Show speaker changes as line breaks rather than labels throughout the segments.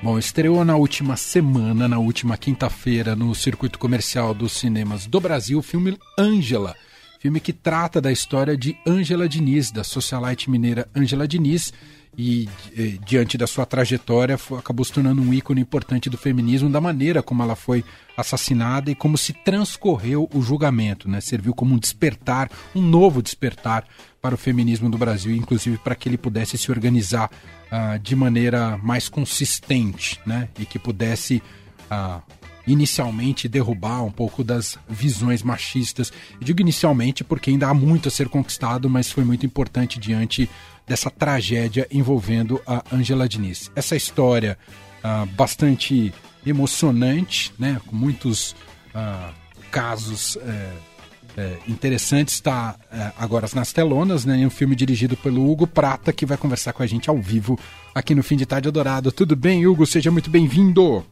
Bom, estreou na última semana, na última quinta-feira, no circuito comercial dos cinemas do Brasil, o filme Ângela. Filme que trata da história de Ângela Diniz, da socialite mineira Ângela Diniz, e eh, diante da sua trajetória acabou se tornando um ícone importante do feminismo, da maneira como ela foi assassinada e como se transcorreu o julgamento, né? Serviu como um despertar, um novo despertar para o feminismo do Brasil, inclusive para que ele pudesse se organizar uh, de maneira mais consistente, né? E que pudesse uh, inicialmente derrubar um pouco das visões machistas. Eu digo inicialmente porque ainda há muito a ser conquistado, mas foi muito importante diante dessa tragédia envolvendo a Angela Diniz. Essa história uh, bastante emocionante, né, com muitos uh, casos é, é, interessantes, está é, agora nas telonas, né, um filme dirigido pelo Hugo Prata, que vai conversar com a gente ao vivo aqui no Fim de Tarde Adorado. Tudo bem, Hugo? Seja muito bem-vindo.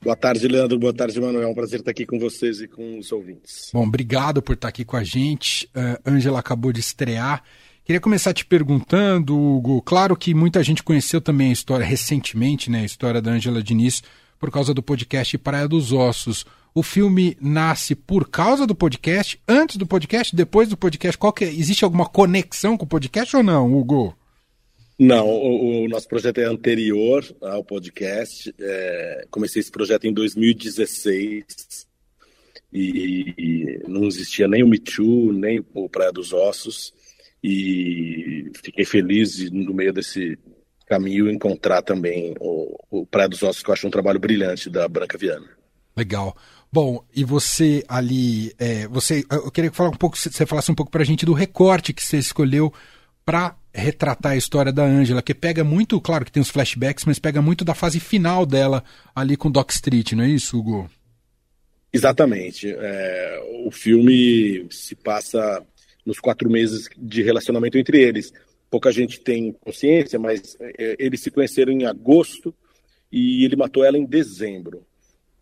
Boa tarde, Leandro. Boa tarde, Manuel. É um prazer estar aqui com vocês e com os ouvintes.
Bom, obrigado por estar aqui com a gente. Uh, Angela acabou de estrear. Queria começar te perguntando, Hugo. Claro que muita gente conheceu também a história recentemente, né? A história da Angela Diniz por causa do podcast Praia dos Ossos. O filme nasce por causa do podcast, antes do podcast, depois do podcast? Qual que é? Existe alguma conexão com o podcast ou não, Hugo?
Não, o, o nosso projeto é anterior ao podcast. É, comecei esse projeto em 2016 e, e não existia nem o Me Too, nem o Praia dos Ossos e fiquei feliz de, no meio desse caminho encontrar também o, o Praia dos Ossos, que eu acho um trabalho brilhante da Branca Viana.
Legal. Bom, e você ali, é, você, eu queria falar um pouco, você falasse um pouco para a gente do recorte que você escolheu para retratar a história da Ângela, que pega muito, claro que tem os flashbacks, mas pega muito da fase final dela ali com Doc Street, não é isso, Hugo?
Exatamente. É, o filme se passa nos quatro meses de relacionamento entre eles. Pouca gente tem consciência, mas é, eles se conheceram em agosto e ele matou ela em dezembro.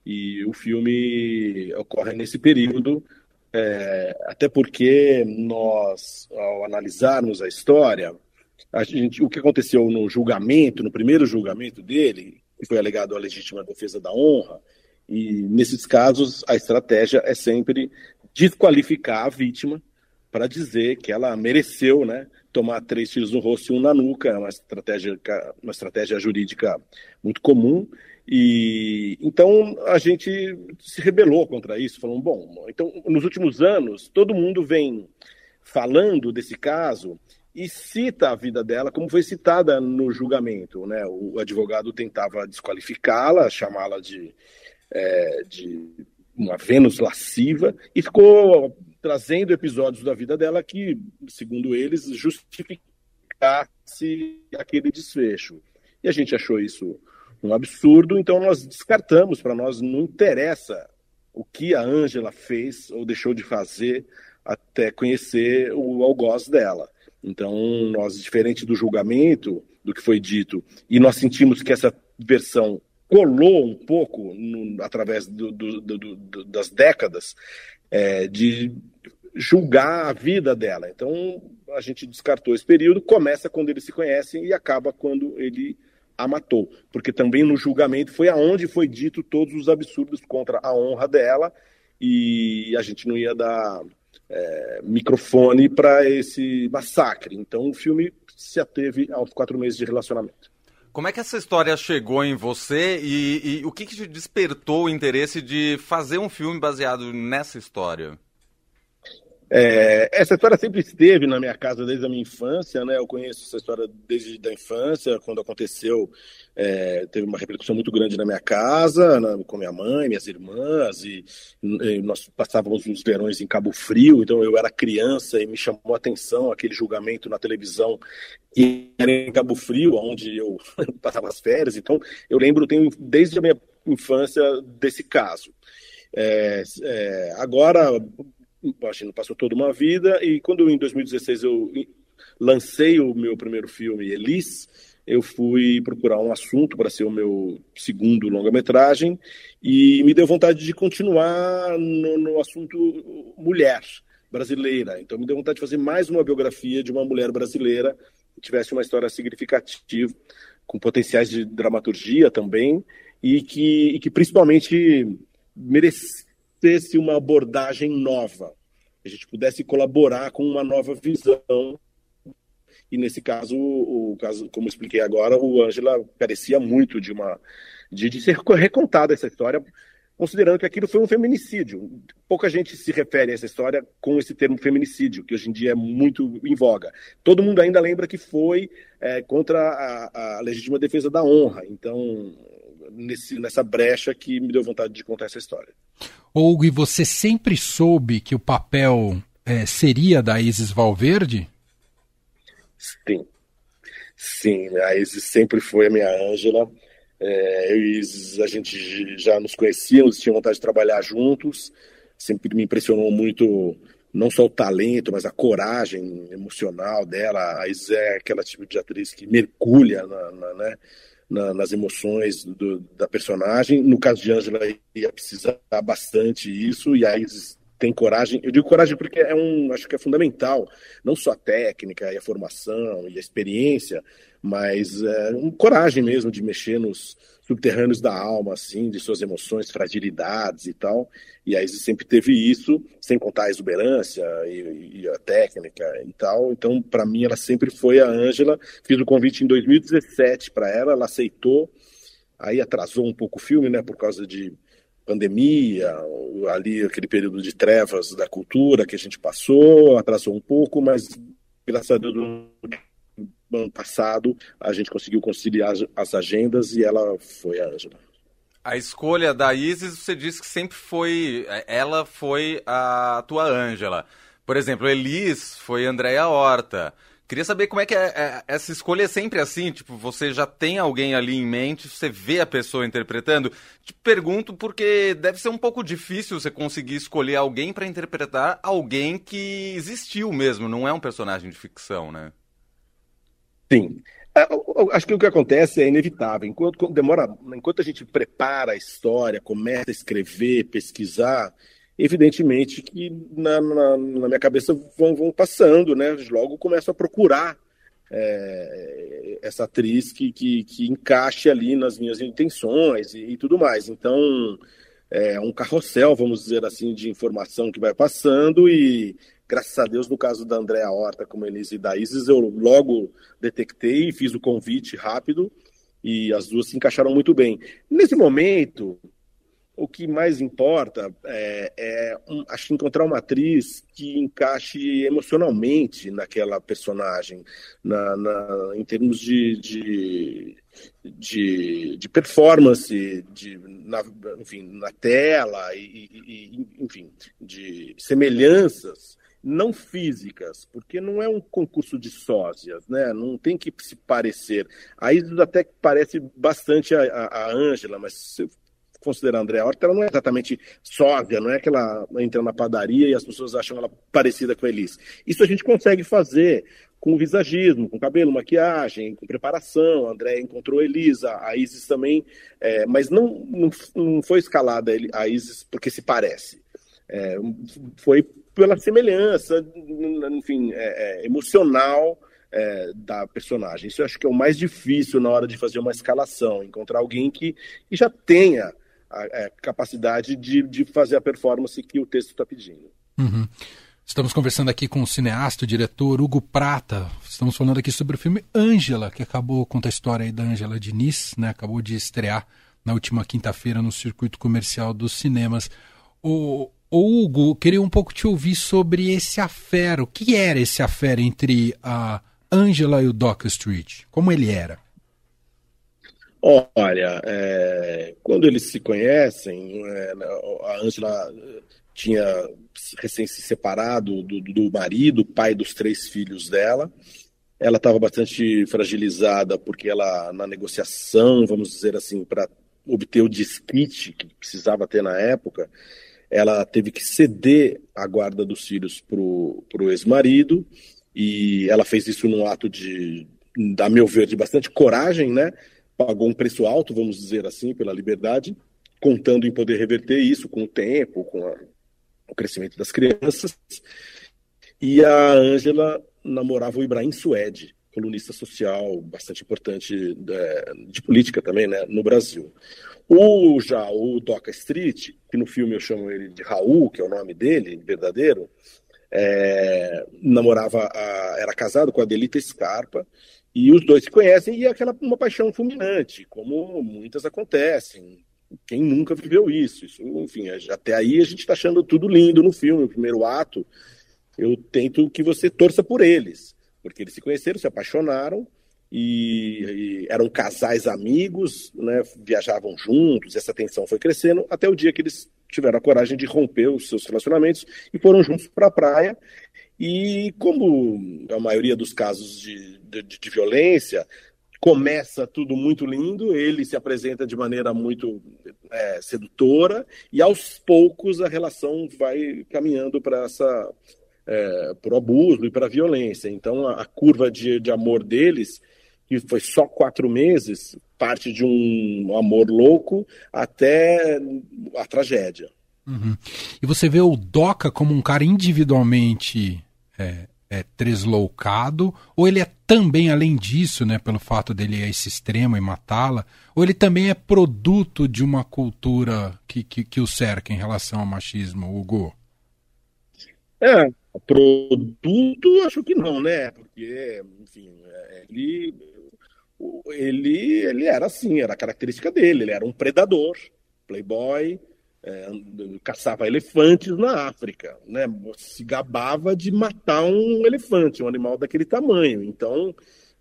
E o filme ocorre nesse período, é, até porque nós, ao analisarmos a história, gente, o que aconteceu no julgamento, no primeiro julgamento dele, que foi alegado a legítima defesa da honra, e nesses casos a estratégia é sempre desqualificar a vítima para dizer que ela mereceu, né, tomar três tiros no rosto e um na nuca, é uma estratégia, uma estratégia jurídica muito comum. E então a gente se rebelou contra isso, falando, bom, então nos últimos anos todo mundo vem falando desse caso e cita a vida dela como foi citada no julgamento, né? O advogado tentava desqualificá-la, chamá-la de, é, de uma Vênus lasciva e ficou trazendo episódios da vida dela que, segundo eles, justificasse aquele desfecho. E a gente achou isso um absurdo, então nós descartamos, para nós não interessa o que a Ângela fez ou deixou de fazer até conhecer o algoz dela. Então, nós, diferente do julgamento, do que foi dito, e nós sentimos que essa versão colou um pouco no, através do, do, do, das décadas é, de julgar a vida dela. Então a gente descartou esse período, começa quando eles se conhecem e acaba quando ele a matou, porque também no julgamento foi aonde foi dito todos os absurdos contra a honra dela e a gente não ia dar é, microfone para esse massacre. Então o filme se ateve aos quatro meses de relacionamento.
Como é que essa história chegou em você e, e o que, que te despertou o interesse de fazer um filme baseado nessa história?
É, essa história sempre esteve na minha casa desde a minha infância, né? Eu conheço essa história desde a infância, quando aconteceu, é, teve uma repercussão muito grande na minha casa, na, com minha mãe, minhas irmãs, e, e, nós passávamos uns verões em Cabo Frio, então eu era criança e me chamou a atenção aquele julgamento na televisão e era em Cabo Frio, onde eu passava as férias, então eu lembro, tenho desde a minha infância desse caso. É, é, agora, não passou toda uma vida, e quando em 2016 eu lancei o meu primeiro filme, Elis, eu fui procurar um assunto para ser o meu segundo longa-metragem. E me deu vontade de continuar no, no, assunto mulher brasileira. Então me deu vontade de fazer mais uma biografia de uma mulher brasileira que tivesse uma história significativa com potenciais de dramaturgia também, e que, e que principalmente merecesse uma abordagem nova, que a gente pudesse colaborar com uma nova visão. E nesse caso, o caso, como expliquei agora, o Ângela carecia muito de uma de, de ser recontada essa história considerando que aquilo foi um feminicídio. Pouca gente se refere a essa história com esse termo feminicídio, que hoje em dia é muito em voga. Todo mundo ainda lembra que foi é, contra a, a, legítima defesa da honra. Então, nesse, nessa brecha que me deu vontade de contar essa história.
Hugo, e você sempre soube que o papel é, seria da Isis Valverde?
Sim. Sim, a Isis sempre foi a minha Ângela. É, eu e Isis, a gente já nos conhecíamos, tinha vontade de trabalhar juntos. Sempre me impressionou muito, não só o talento, mas a coragem emocional dela. A Isis é aquela tipo de atriz que mergulha na, na, né, na, nas emoções do, da personagem. No caso de Angela, ia precisar bastante isso, e a Isis tem coragem. Eu digo coragem porque é um, acho que é fundamental, não só a técnica e a formação e a experiência, mas é, um coragem mesmo de mexer nos subterrâneos da alma, assim, de suas emoções, fragilidades e tal. E a Isis sempre teve isso, sem contar a exuberância e, e a técnica e tal. Então, para mim, ela sempre foi a Ângela. Fiz o convite em 2017 para ela, ela aceitou. Aí atrasou um pouco o filme, né, por causa de pandemia, ali aquele período de trevas da cultura que a gente passou, atrasou um pouco, mas graças a Deus ano passado a gente conseguiu conciliar as agendas e ela foi a Ângela.
A escolha da Isis, você disse que sempre foi, ela foi a tua Ângela. Por exemplo, Elis foi Andréia Horta. Queria saber como é que é, é, essa escolha é sempre assim, tipo, você já tem alguém ali em mente, você vê a pessoa interpretando. Te pergunto porque deve ser um pouco difícil você conseguir escolher alguém para interpretar alguém que existiu mesmo, não é um personagem de ficção, né?
Sim. É, acho que o que acontece é inevitável. Enquanto demora, enquanto a gente prepara a história, começa a escrever, pesquisar, evidentemente que na, na, na, minha cabeça vão, vão passando, né? Logo começo a procurar é, essa atriz que, que, que, encaixe ali nas minhas intenções e, e, tudo mais. Então, é um carrossel, vamos dizer assim, de informação que vai passando e, graças a Deus, no caso da Andréa Horta, como Elise e da Isis, eu logo detectei e fiz o convite rápido e as duas se encaixaram muito bem. Nesse momento, o que mais importa é, é um, acho encontrar uma atriz que encaixe emocionalmente naquela personagem, na, na em termos de, de, de, de performance, de, na, enfim, na tela, e, e, enfim, de semelhanças não físicas, porque não é um concurso de sósias, né? Não tem que se parecer. Aí até parece bastante a Ângela, mas se considerar a Andréa Horta, ela não é exatamente sósia, não é que ela entra na padaria e as pessoas acham ela parecida com a Elis. Isso a gente consegue fazer com visagismo, com cabelo, maquiagem, com preparação. A André encontrou a Elisa, a Isis também, é, mas não, não, não, foi escalada a Isis porque se parece. É, foi pela semelhança, enfim, é, é emocional é, da personagem. Isso eu acho que é o mais difícil na hora de fazer uma escalação, encontrar alguém que, que já tenha a, a é, capacidade de, de fazer a performance que o texto está pedindo.
Uhum. Estamos conversando aqui com o cineasta, o diretor Hugo Prata. Estamos falando aqui sobre o filme Ângela, que acabou, conta a história aí da Ângela Diniz, né? Acabou de estrear na última quinta-feira no circuito comercial dos cinemas. O, o Hugo, queria um pouco te ouvir sobre esse affair. O que era esse affair entre a Ângela e o Doc Street? Como ele era?
Olha, é, quando eles se conhecem, é, a Ângela tinha recém se separado do, do marido, pai dos três filhos dela. Ela estava bastante fragilizada porque ela, na negociação, vamos dizer assim, para obter o desquite que precisava ter na época, ela teve que ceder a guarda dos filhos para o ex-marido e ela fez isso num ato de, a meu ver, de bastante coragem, né? pagou um preço alto, vamos dizer assim, pela liberdade, contando em poder reverter isso com o tempo, com a, o crescimento das crianças. E a Ângela namorava o Ibrahim Suede, colunista social bastante importante de, é, de política também, né, no Brasil. O já o Doca Street, que no filme eu chamo ele de Raul, que é o nome dele verdadeiro, é, namorava, a, era casado com a Delita Scarpa, e os dois se conhecem e é aquela uma paixão fulminante, como muitas acontecem. Quem nunca viveu isso? isso enfim, até aí a gente está achando tudo lindo no filme. O primeiro ato, eu tento que você torça por eles, porque eles se conheceram, se apaixonaram e, e eram casais amigos, né, viajavam juntos. Essa tensão foi crescendo até o dia que eles tiveram a coragem de romper os seus relacionamentos e foram juntos para a praia. E como a maioria dos casos de, de, de, violência, começa tudo muito lindo, ele se apresenta de maneira muito é, sedutora, e aos poucos a relação vai caminhando para essa. É, para o abuso e para a violência. Então, a, a curva de, de amor deles que foi só quatro meses, parte de um amor louco até a tragédia.
Uhum. E você vê o Doca como um cara individualmente é, é, tresloucado, ou ele é também, além disso, né, pelo fato dele ir a esse extremo e matá-la, ou ele também é produto de uma cultura que, que, que o cerca em relação ao machismo, Hugo?
É, produto acho que não, né? Porque, enfim, é, ele ele, ele era assim, era a característica dele, ele era um predador, playboy, é, caçava elefantes na África, né? Se gabava de matar um elefante, um animal daquele tamanho. Então,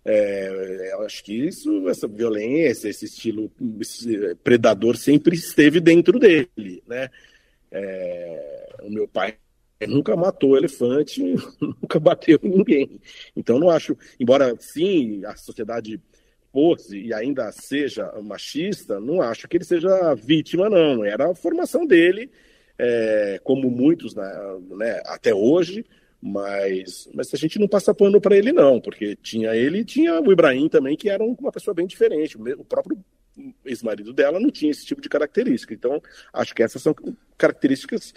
é, eu acho que isso, essa violência, esse estilo esse predador sempre esteve dentro dele, né? É, o meu pai nunca matou elefante, nunca bateu ninguém. Então, não acho, embora sim a sociedade fosse e ainda seja machista, não acho que ele seja vítima, não. Era a formação dele, é, como muitos né, né, até hoje, mas, mas a gente não passa pano para ele, não, porque tinha ele e tinha o Ibrahim também, que era uma pessoa bem diferente. O próprio ex-marido dela não tinha esse tipo de característica. Então, acho que essas são características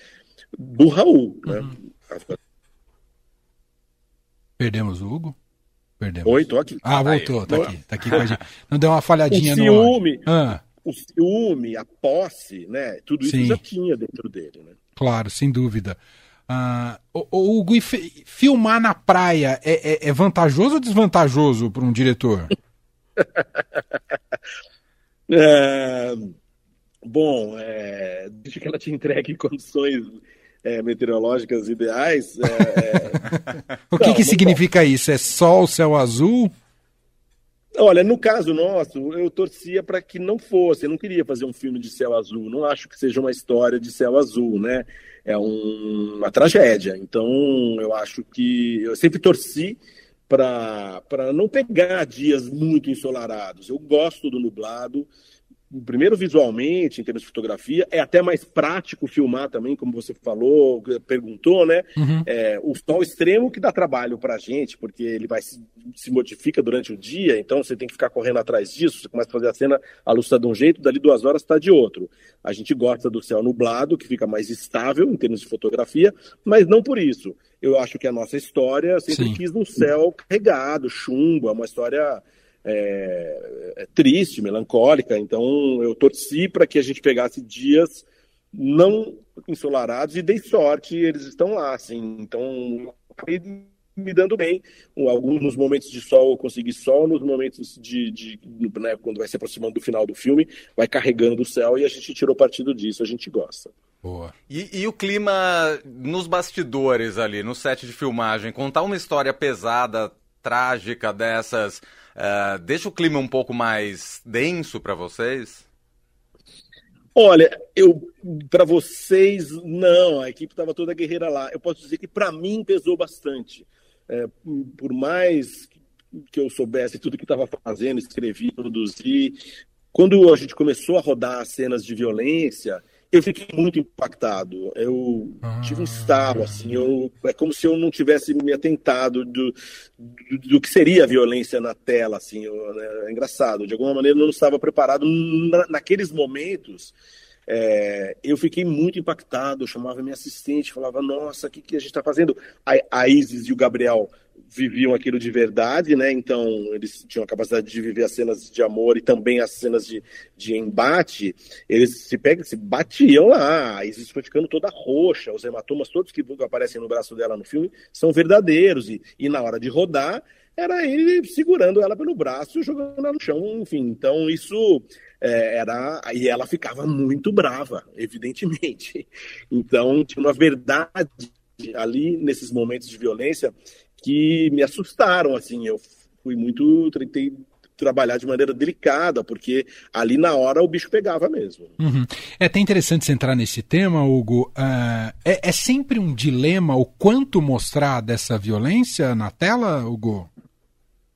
do Raul. Né? Uhum.
Perdemos o Hugo?
Perdemos. Oi, tô aqui.
Ah, voltou, tá aqui, tá aqui com a gente. Não deu uma falhadinha
o ciúme, no ah. O ciúme, a posse, né? Tudo isso Sim. já tinha dentro dele, né?
Claro, sem dúvida. Ah, o, o Hugo, filmar na praia é, é, é vantajoso ou desvantajoso para um diretor?
é, bom, é, desde que ela te entregue condições é, meteorológicas ideais. É,
é... o que, Não, que significa isso? É sol, céu azul?
Olha, no caso nosso, eu torcia para que não fosse. Eu não queria fazer um filme de céu azul. Não acho que seja uma história de céu azul, né? É um, uma tragédia. Então, eu acho que eu sempre torci para não pegar dias muito ensolarados. Eu gosto do nublado primeiro visualmente, em termos de fotografia, é até mais prático filmar também, como você falou, perguntou, né? Uhum. É, o sol extremo que dá trabalho para a gente, porque ele vai se, se, modifica durante o dia, então você tem que ficar correndo atrás disso, você começa a fazer a cena, a luz está de um jeito, dali duas horas está de outro. A gente gosta do céu nublado, que fica mais estável em termos de fotografia, mas não por isso. Eu acho que a nossa história sempre Sim. quis um céu carregado, chumbo, é uma história é, é triste, melancólica. Então eu torci para que a gente pegasse dias não ensolarados e dei sorte, eles estão lá, assim. Então acabei me dando bem. Alguns momentos de sol eu consegui sol, nos momentos de, de né, quando vai se aproximando do final do filme, vai carregando o céu e a gente tirou partido disso, a gente gosta.
Boa. E, e, o clima nos bastidores ali, no set de filmagem, contar uma história pesada, trágica dessas, uh, deixa o clima um pouco mais denso para vocês?
Olha, eu para vocês não, a equipe estava toda guerreira lá. Eu posso dizer que para mim pesou bastante. É, por mais que eu soubesse tudo que estava fazendo, escrevi, produzi, quando a gente começou a rodar as cenas de violência, eu fiquei muito impactado. Eu ah. tive um estalo, assim, eu, é como se eu não tivesse me atentado do, do, do que seria a violência na tela, assim, eu, né, é engraçado. De alguma maneira, eu não estava preparado na, naqueles momentos. É, eu fiquei muito impactado, eu chamava minha assistente, falava, nossa, o que, que a gente está fazendo? A, a Isis e o Gabriel viviam aquilo de verdade, né? Então eles tinham a capacidade de viver as cenas de amor e também as cenas de, de embate. Eles se pegam, se batiam lá. A Isis foi ficando toda roxa. Os hematomas todos que aparecem no braço dela no filme são verdadeiros. E, e na hora de rodar, era ele segurando ela pelo braço, jogando ela no chão, enfim. Então isso é, era e ela ficava muito brava, evidentemente. Então tinha uma verdade ali nesses momentos de violência que me assustaram, assim, eu fui muito, tentei trabalhar de maneira delicada, porque ali na hora o bicho pegava mesmo.
Uhum. É até interessante você entrar nesse tema, Hugo. Uh, é, é, sempre um dilema o quanto mostrar dessa violência na tela, Hugo?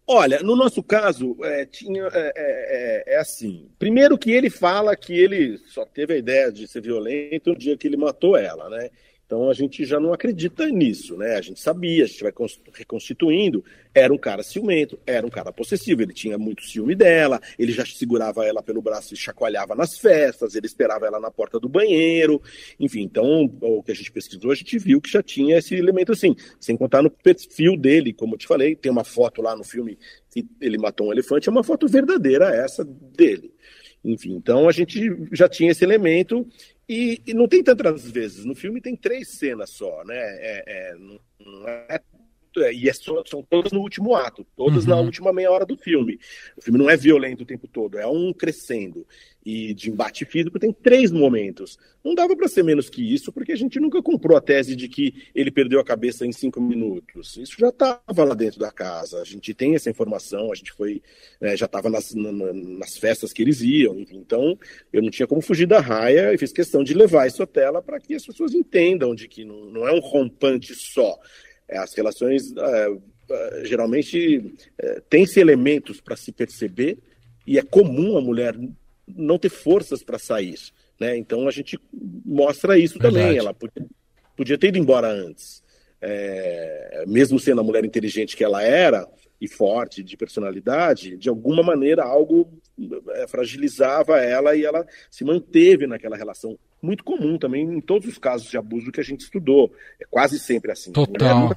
Olha, no nosso caso, é, tinha, é, é, é, assim. Primeiro que ele fala que ele só teve a ideia de ser violento no dia que ele matou ela, né? Então a gente já não acredita nisso, né? A gente sabia, a gente vai reconstituindo. Era um cara ciumento, era um cara possessivo, ele tinha muito ciúme dela, ele já segurava ela pelo braço e chacoalhava nas festas, ele esperava ela na porta do banheiro, enfim. Então, o que a gente pesquisou, a gente viu que já tinha esse elemento assim, sem contar no perfil dele, como eu te falei, tem uma foto lá no filme que ele matou um elefante, é uma foto verdadeira essa dele. Enfim, então a gente já tinha esse elemento e, e, não tem tantas vezes. No filme tem três cenas só, né? É, é, não é e é só, são todas no último ato, todas uhum. na última meia hora do filme. O filme não é violento o tempo todo, é um crescendo. E de embate físico tem três momentos. Não dava para ser menos que isso, porque a gente nunca comprou a tese de que ele perdeu a cabeça em cinco minutos. Isso já estava lá dentro da casa. A gente tem essa informação, a gente foi, né, já estava nas, na, nas festas que eles iam. Enfim, então, eu não tinha como fugir da raia e fiz questão de levar isso à tela para que as pessoas entendam de que não, não é um rompante só é, as relações é, é, geralmente tem-se elementos para se perceber e é comum a mulher não ter forças para sair. Né? Então a gente mostra isso Verdade. também. Ela podia, podia, ter ido embora antes. É, mesmo sendo a mulher inteligente que ela era e forte de personalidade, de alguma maneira algo é, fragilizava ela e ela se manteve naquela relação. Muito comum também em todos os casos de abuso que a gente estudou. É quase sempre assim.
Total.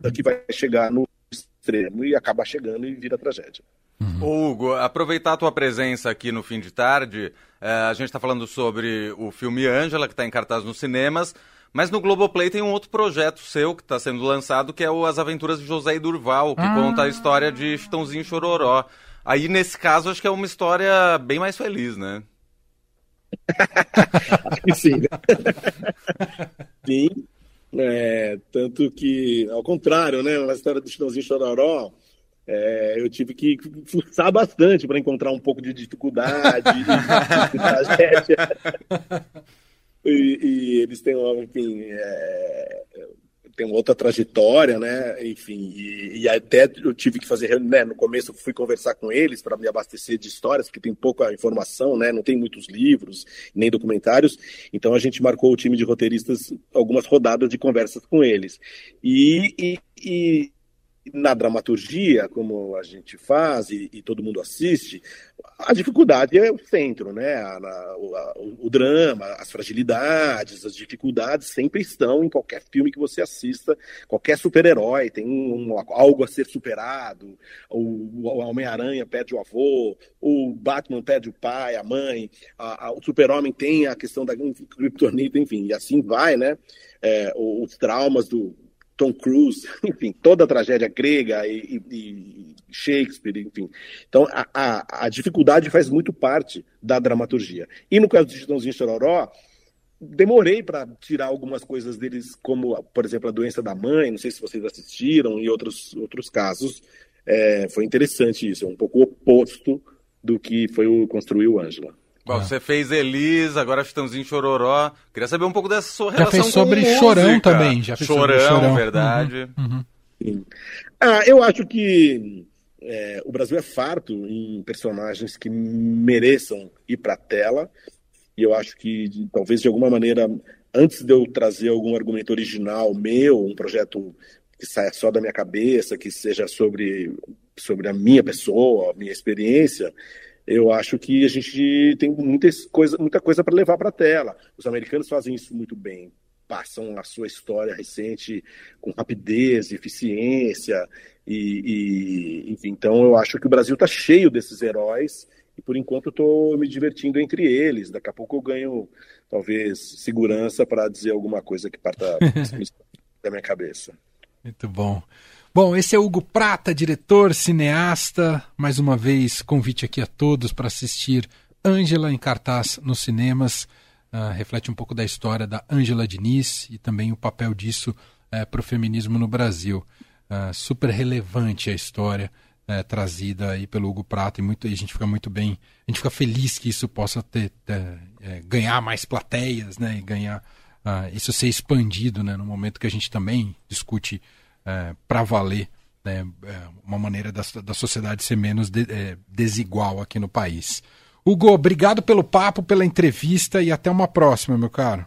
Né? Que vai chegar no extremo e acaba chegando e vira tragédia.
Uhum. Hugo, aproveitar a tua presença aqui no fim de tarde, é, a gente está falando sobre o filme Ângela, que está em cartaz nos cinemas, mas no Globoplay tem um outro projeto seu que está sendo lançado, que é o As Aventuras de José e Durval, que ah. conta a história de Chitãozinho Chororó. Aí, nesse caso, acho que é uma história bem mais feliz, né?
acho que sim. sim. É, tanto que, ao contrário, né? Na história do Chitãozinho Chororó, é, eu tive que forçar bastante para encontrar um pouco de dificuldade, de, de tragédia. E, e, eles têm, enfim, é, tem outra trajetória, né? Enfim, e, e, até eu tive que fazer, né? No começo fui conversar com eles para me abastecer de histórias, porque tem pouca informação, né? Não tem muitos livros nem documentários. Então a gente marcou o time de roteiristas algumas rodadas de conversas com eles. E, e na dramaturgia, como a gente faz e, e, todo mundo assiste, a dificuldade é o centro, né? A, a, o, o, drama, as fragilidades, as dificuldades sempre estão em qualquer filme que você assista, qualquer super-herói tem um, algo a ser superado, o, o Homem-Aranha perde o avô, o Batman perde o pai, a mãe, a, o super-homem tem a questão da criptonita, enfim, e assim vai, né? É, os traumas do, Tom Cruise, enfim, toda a tragédia grega e, e, Shakespeare, enfim. Então, a, a, a, dificuldade faz muito parte da dramaturgia. E no caso de Chitãozinho Chororó, demorei para tirar algumas coisas deles, como, por exemplo, a doença da mãe, não sei se vocês assistiram, e outros, outros casos. É, foi interessante isso, é um pouco oposto do que foi o construiu Ângela.
Bom, é. Você fez Elis, agora Chitãozinho Chororó. Queria saber um pouco dessa sua relação
já fez sobre com Chorão música. também. Já
fez Chorão, sobre Chorão, verdade.
Uhum, uhum. Ah, eu acho que é, o Brasil é farto em personagens que mereçam ir para a tela. E eu acho que, talvez de alguma maneira, antes de eu trazer algum argumento original meu, um projeto que saia só da minha cabeça, que seja sobre, sobre a minha pessoa, a minha experiência, eu acho que a gente tem muitas coisa, muita coisa para levar para a tela. Os americanos fazem isso muito bem. passam a sua história recente com rapidez, eficiência e, e enfim, então eu acho que o Brasil está cheio desses heróis e por enquanto estou me divertindo entre eles. Daqui a pouco eu ganho talvez segurança para dizer alguma coisa que parta da minha cabeça.
Muito bom. Bom, esse é Hugo Prata, diretor, cineasta. Mais uma vez, convite aqui a todos para assistir Ângela em cartaz nos cinemas. Uh, reflete um pouco da história da Ângela Diniz e também o papel disso uh, eh, para o feminismo no Brasil. Uh, super relevante a história uh, trazida aí pelo Hugo Prata e, muito, e a gente fica muito bem, a gente fica feliz que isso possa ter, ter eh, ganhar mais plateias, né, e ganhar isso ser expandido, né, no momento que a gente também discute é, para valer né, é, uma maneira da, da sociedade ser menos de, é, desigual aqui no país. Hugo, obrigado pelo papo, pela entrevista e até uma próxima, meu caro.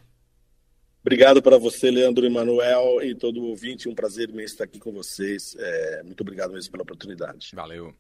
Obrigado para você, Leandro Emanuel, e todo ouvinte. Um prazer imenso estar aqui com vocês. É, muito obrigado mesmo pela oportunidade.
Valeu.